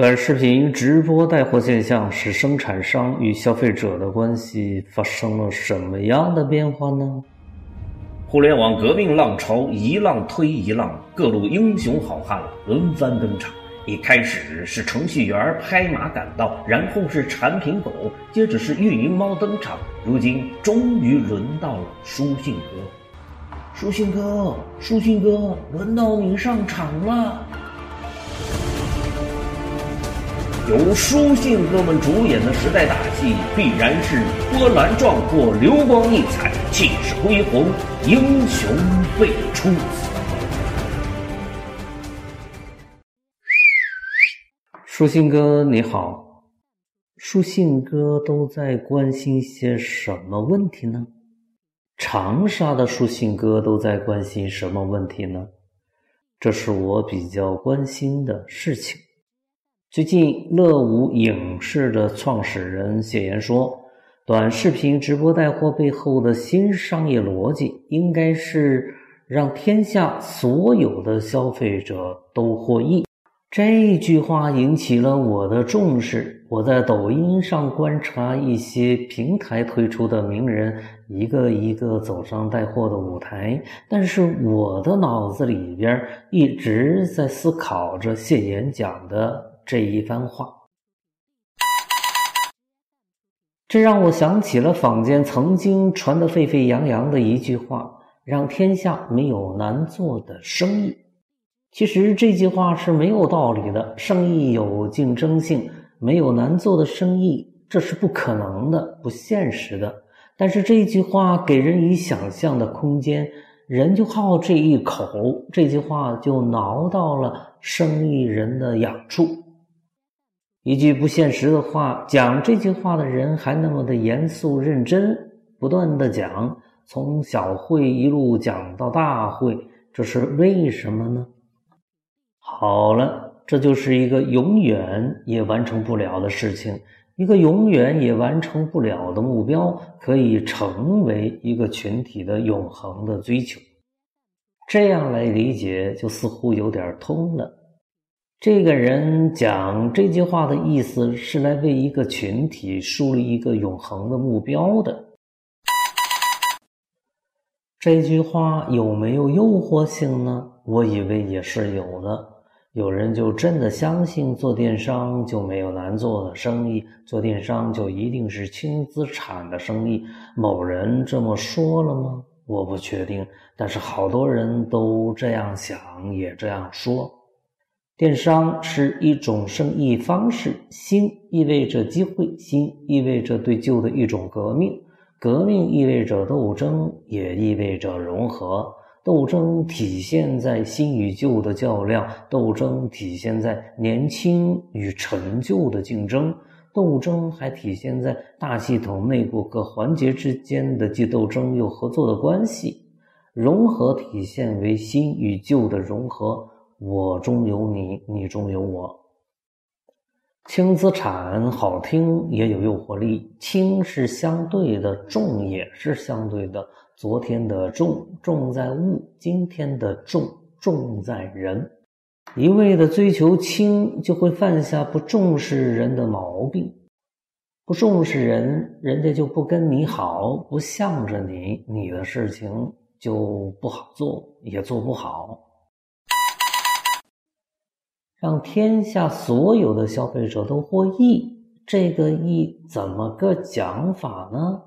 短视频直播带货现象使生产商与消费者的关系发生了什么样的变化呢？互联网革命浪潮一浪推一浪，各路英雄好汉轮番登场。一开始是程序员拍马赶到，然后是产品狗，接着是运营猫登场，如今终于轮到了书信哥。书信哥，书信哥，轮到你上场了。由书信哥们主演的时代大戏，必然是波澜壮阔、流光溢彩、气势恢宏、英雄辈出。书信哥你好，书信哥都在关心些什么问题呢？长沙的书信哥都在关心什么问题呢？这是我比较关心的事情。最近，乐舞影视的创始人谢岩说，短视频直播带货背后的新商业逻辑，应该是让天下所有的消费者都获益。这句话引起了我的重视。我在抖音上观察一些平台推出的名人一个一个走上带货的舞台，但是我的脑子里边一直在思考着谢岩讲的。这一番话，这让我想起了坊间曾经传得沸沸扬扬的一句话：“让天下没有难做的生意。”其实这句话是没有道理的。生意有竞争性，没有难做的生意，这是不可能的、不现实的。但是这句话给人以想象的空间，人就好这一口，这句话就挠到了生意人的痒处。一句不现实的话，讲这句话的人还那么的严肃认真，不断的讲，从小会一路讲到大会，这是为什么呢？好了，这就是一个永远也完成不了的事情，一个永远也完成不了的目标，可以成为一个群体的永恒的追求。这样来理解，就似乎有点通了。这个人讲这句话的意思是来为一个群体树立一个永恒的目标的。这句话有没有诱惑性呢？我以为也是有的。有人就真的相信做电商就没有难做的生意，做电商就一定是轻资产的生意。某人这么说了吗？我不确定，但是好多人都这样想，也这样说。电商是一种生意方式，新意味着机会，新意味着对旧的一种革命，革命意味着斗争，也意味着融合。斗争体现在新与旧的较量，斗争体现在年轻与陈旧的竞争，斗争还体现在大系统内部各环节之间的既斗争又合作的关系，融合体现为新与旧的融合。我中有你，你中有我。轻资产好听，也有诱惑力。轻是相对的，重也是相对的。昨天的重，重在物；今天的重，重在人。一味的追求轻，就会犯下不重视人的毛病。不重视人，人家就不跟你好，不向着你，你的事情就不好做，也做不好。让天下所有的消费者都获益，这个益怎么个讲法呢？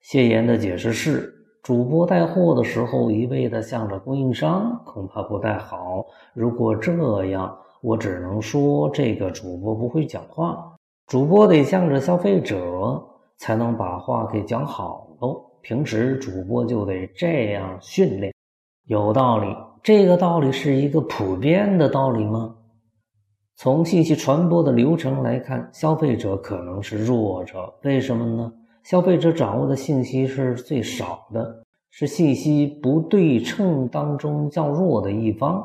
谢岩的解释是：主播带货的时候一味的向着供应商，恐怕不太好。如果这样，我只能说这个主播不会讲话。主播得向着消费者，才能把话给讲好喽。平时主播就得这样训练，有道理。这个道理是一个普遍的道理吗？从信息传播的流程来看，消费者可能是弱者。为什么呢？消费者掌握的信息是最少的，是信息不对称当中较弱的一方；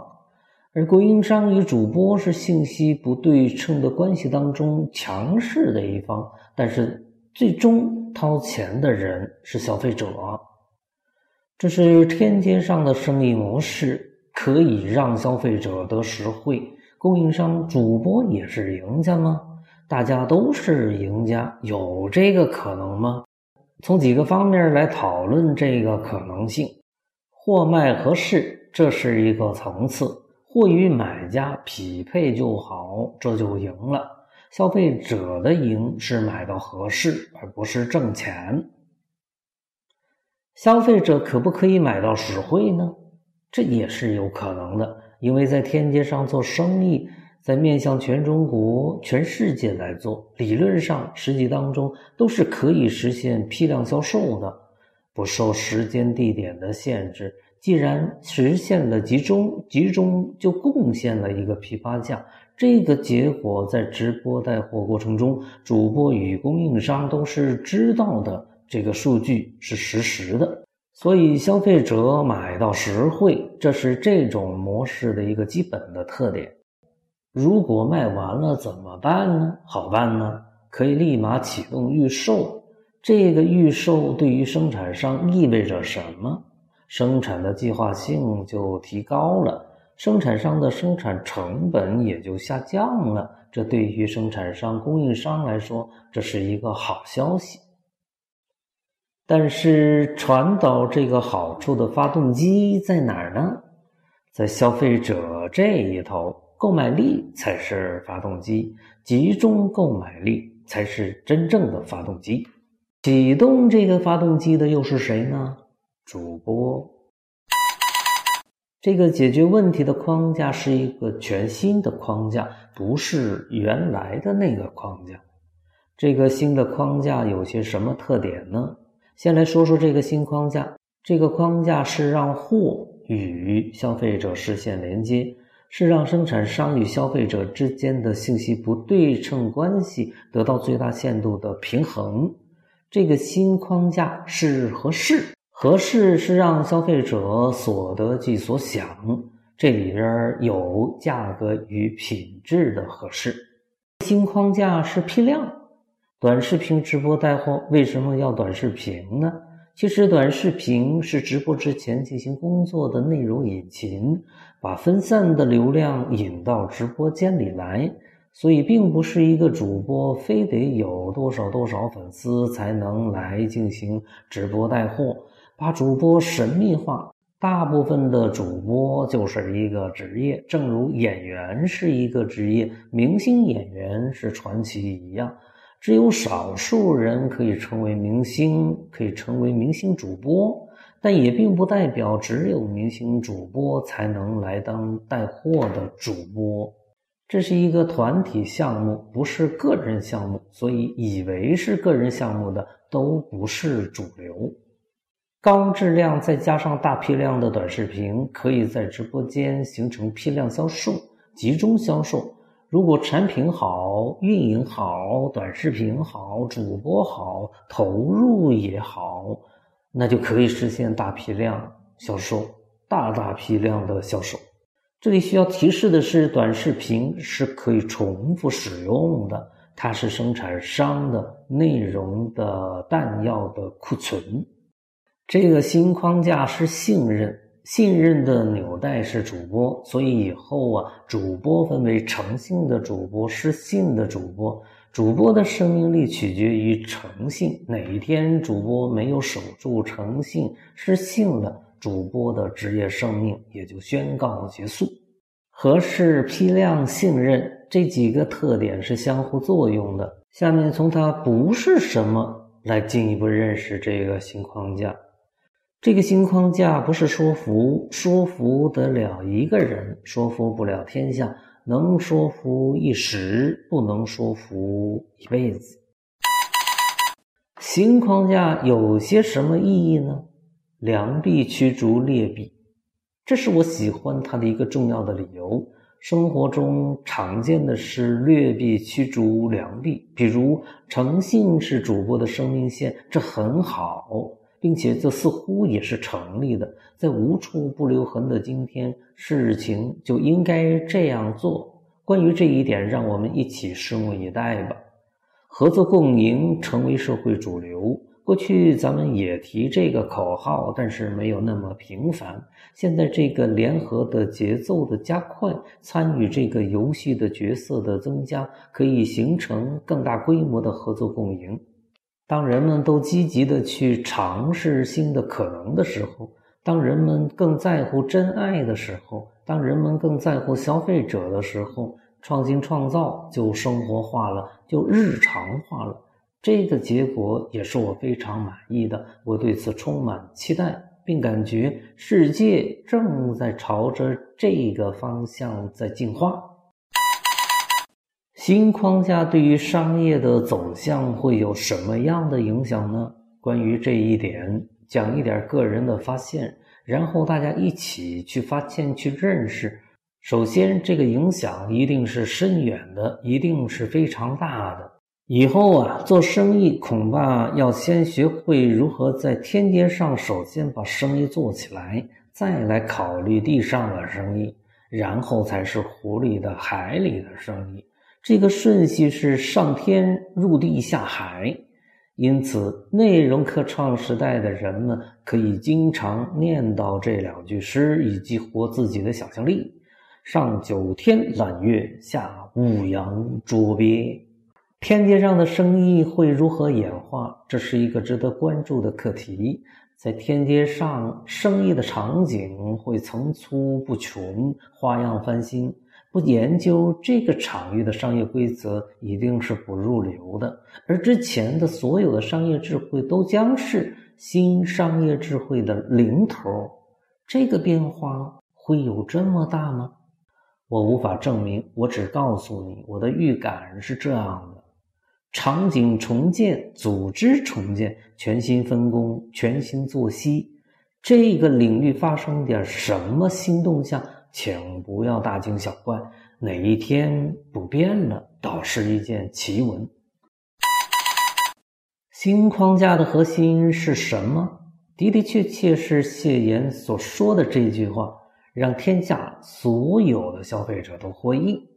而供应商与主播是信息不对称的关系当中强势的一方。但是，最终掏钱的人是消费者。这是天阶上的生意模式，可以让消费者得实惠，供应商、主播也是赢家吗？大家都是赢家，有这个可能吗？从几个方面来讨论这个可能性：货卖合适，这是一个层次；货与买家匹配就好，这就赢了。消费者的赢是买到合适，而不是挣钱。消费者可不可以买到实惠呢？这也是有可能的，因为在天街上做生意，在面向全中国、全世界来做，理论上、实际当中都是可以实现批量销售的，不受时间、地点的限制。既然实现了集中，集中就贡献了一个批发价。这个结果在直播带货过程中，主播与供应商都是知道的，这个数据是实时的。所以消费者买到实惠，这是这种模式的一个基本的特点。如果卖完了怎么办呢？好办呢，可以立马启动预售。这个预售对于生产商意味着什么？生产的计划性就提高了，生产商的生产成本也就下降了。这对于生产商、供应商来说，这是一个好消息。但是传导这个好处的发动机在哪儿呢？在消费者这一头，购买力才是发动机，集中购买力才是真正的发动机。启动这个发动机的又是谁呢？主播。这个解决问题的框架是一个全新的框架，不是原来的那个框架。这个新的框架有些什么特点呢？先来说说这个新框架。这个框架是让货与消费者实现连接，是让生产商与消费者之间的信息不对称关系得到最大限度的平衡。这个新框架是合适，合适是让消费者所得即所想，这里边有价格与品质的合适。新框架是批量。短视频直播带货为什么要短视频呢？其实短视频是直播之前进行工作的内容引擎，把分散的流量引到直播间里来。所以，并不是一个主播非得有多少多少粉丝才能来进行直播带货，把主播神秘化。大部分的主播就是一个职业，正如演员是一个职业，明星演员是传奇一样。只有少数人可以成为明星，可以成为明星主播，但也并不代表只有明星主播才能来当带货的主播。这是一个团体项目，不是个人项目，所以以为是个人项目的都不是主流。高质量再加上大批量的短视频，可以在直播间形成批量销售、集中销售。如果产品好、运营好、短视频好、主播好、投入也好，那就可以实现大批量销售、大大批量的销售。这里需要提示的是，短视频是可以重复使用的，它是生产商的内容的弹药的库存。这个新框架是信任。信任的纽带是主播，所以以后啊，主播分为诚信的主播、失信的主播。主播的生命力取决于诚信，哪一天主播没有守住诚信、失信了，主播的职业生命也就宣告结束。合适、批量、信任这几个特点是相互作用的。下面从它不是什么来进一步认识这个新框架。这个新框架不是说服，说服得了一个人，说服不了天下，能说服一时，不能说服一辈子。新框架有些什么意义呢？良币驱逐劣币，这是我喜欢它的一个重要的理由。生活中常见的是劣币驱逐良币，比如诚信是主播的生命线，这很好。并且这似乎也是成立的，在无处不留痕的今天，事情就应该这样做。关于这一点，让我们一起拭目以待吧。合作共赢成为社会主流，过去咱们也提这个口号，但是没有那么频繁。现在这个联合的节奏的加快，参与这个游戏的角色的增加，可以形成更大规模的合作共赢。当人们都积极的去尝试新的可能的时候，当人们更在乎真爱的时候，当人们更在乎消费者的时候，创新创造就生活化了，就日常化了。这个结果也是我非常满意的，我对此充满期待，并感觉世界正在朝着这个方向在进化。新框架对于商业的走向会有什么样的影响呢？关于这一点，讲一点个人的发现，然后大家一起去发现、去认识。首先，这个影响一定是深远的，一定是非常大的。以后啊，做生意恐怕要先学会如何在天街上首先把生意做起来，再来考虑地上的生意，然后才是湖里的、海里的生意。这个顺序是上天入地下海。因此，内容科创时代的人们可以经常念到这两句诗，以激活自己的想象力：上九天揽月，下五洋捉鳖。天街上的生意会如何演化？这是一个值得关注的课题。在天街上，生意的场景会层出不穷，花样翻新。不研究这个场域的商业规则，一定是不入流的。而之前的所有的商业智慧，都将是新商业智慧的零头。这个变化会有这么大吗？我无法证明，我只告诉你，我的预感是这样的。场景重建、组织重建、全新分工、全新作息，这个领域发生点什么新动向，请不要大惊小怪。哪一天不变了，倒是一件奇闻。新框架的核心是什么？的的确确是谢岩所说的这句话：让天下所有的消费者都获益。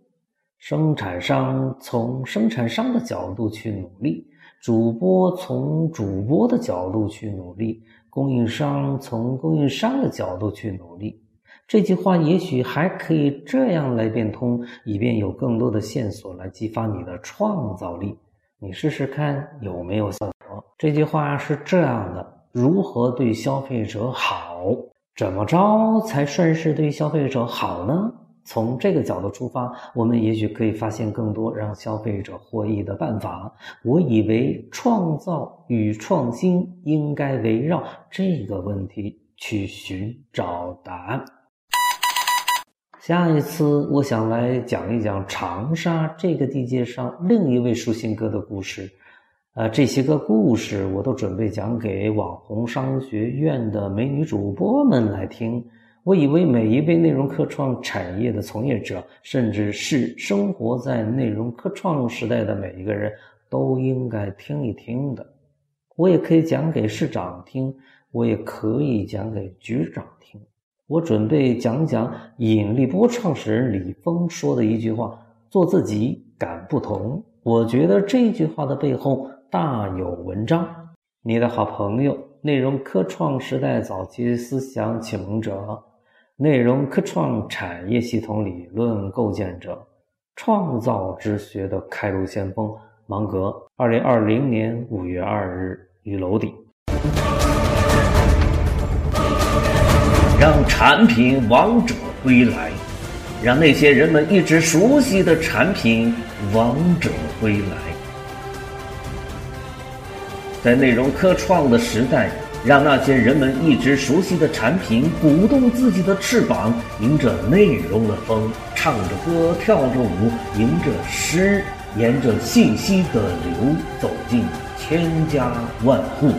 生产商从生产商的角度去努力，主播从主播的角度去努力，供应商从供应商的角度去努力。这句话也许还可以这样来变通，以便有更多的线索来激发你的创造力。你试试看有没有效果？这句话是这样的：如何对消费者好？怎么着才算是对消费者好呢？从这个角度出发，我们也许可以发现更多让消费者获益的办法。我以为创造与创新应该围绕这个问题去寻找答案。下一次，我想来讲一讲长沙这个地界上另一位舒心哥的故事。呃，这些个故事我都准备讲给网红商学院的美女主播们来听。我以为每一位内容科创产业的从业者，甚至是生活在内容科创时代的每一个人都应该听一听的。我也可以讲给市长听，我也可以讲给局长听。我准备讲讲引力波创始人李峰说的一句话：“做自己，敢不同。”我觉得这句话的背后大有文章。你的好朋友，内容科创时代早期思想启蒙者。内容科创产业系统理论构建者，创造之学的开路先锋芒格，二零二零年五月二日于楼底。让产品王者归来，让那些人们一直熟悉的产品王者归来，在内容科创的时代。让那些人们一直熟悉的产品鼓动自己的翅膀，迎着内容的风，唱着歌，跳着舞，迎着诗，沿着信息的流，走进千家万户。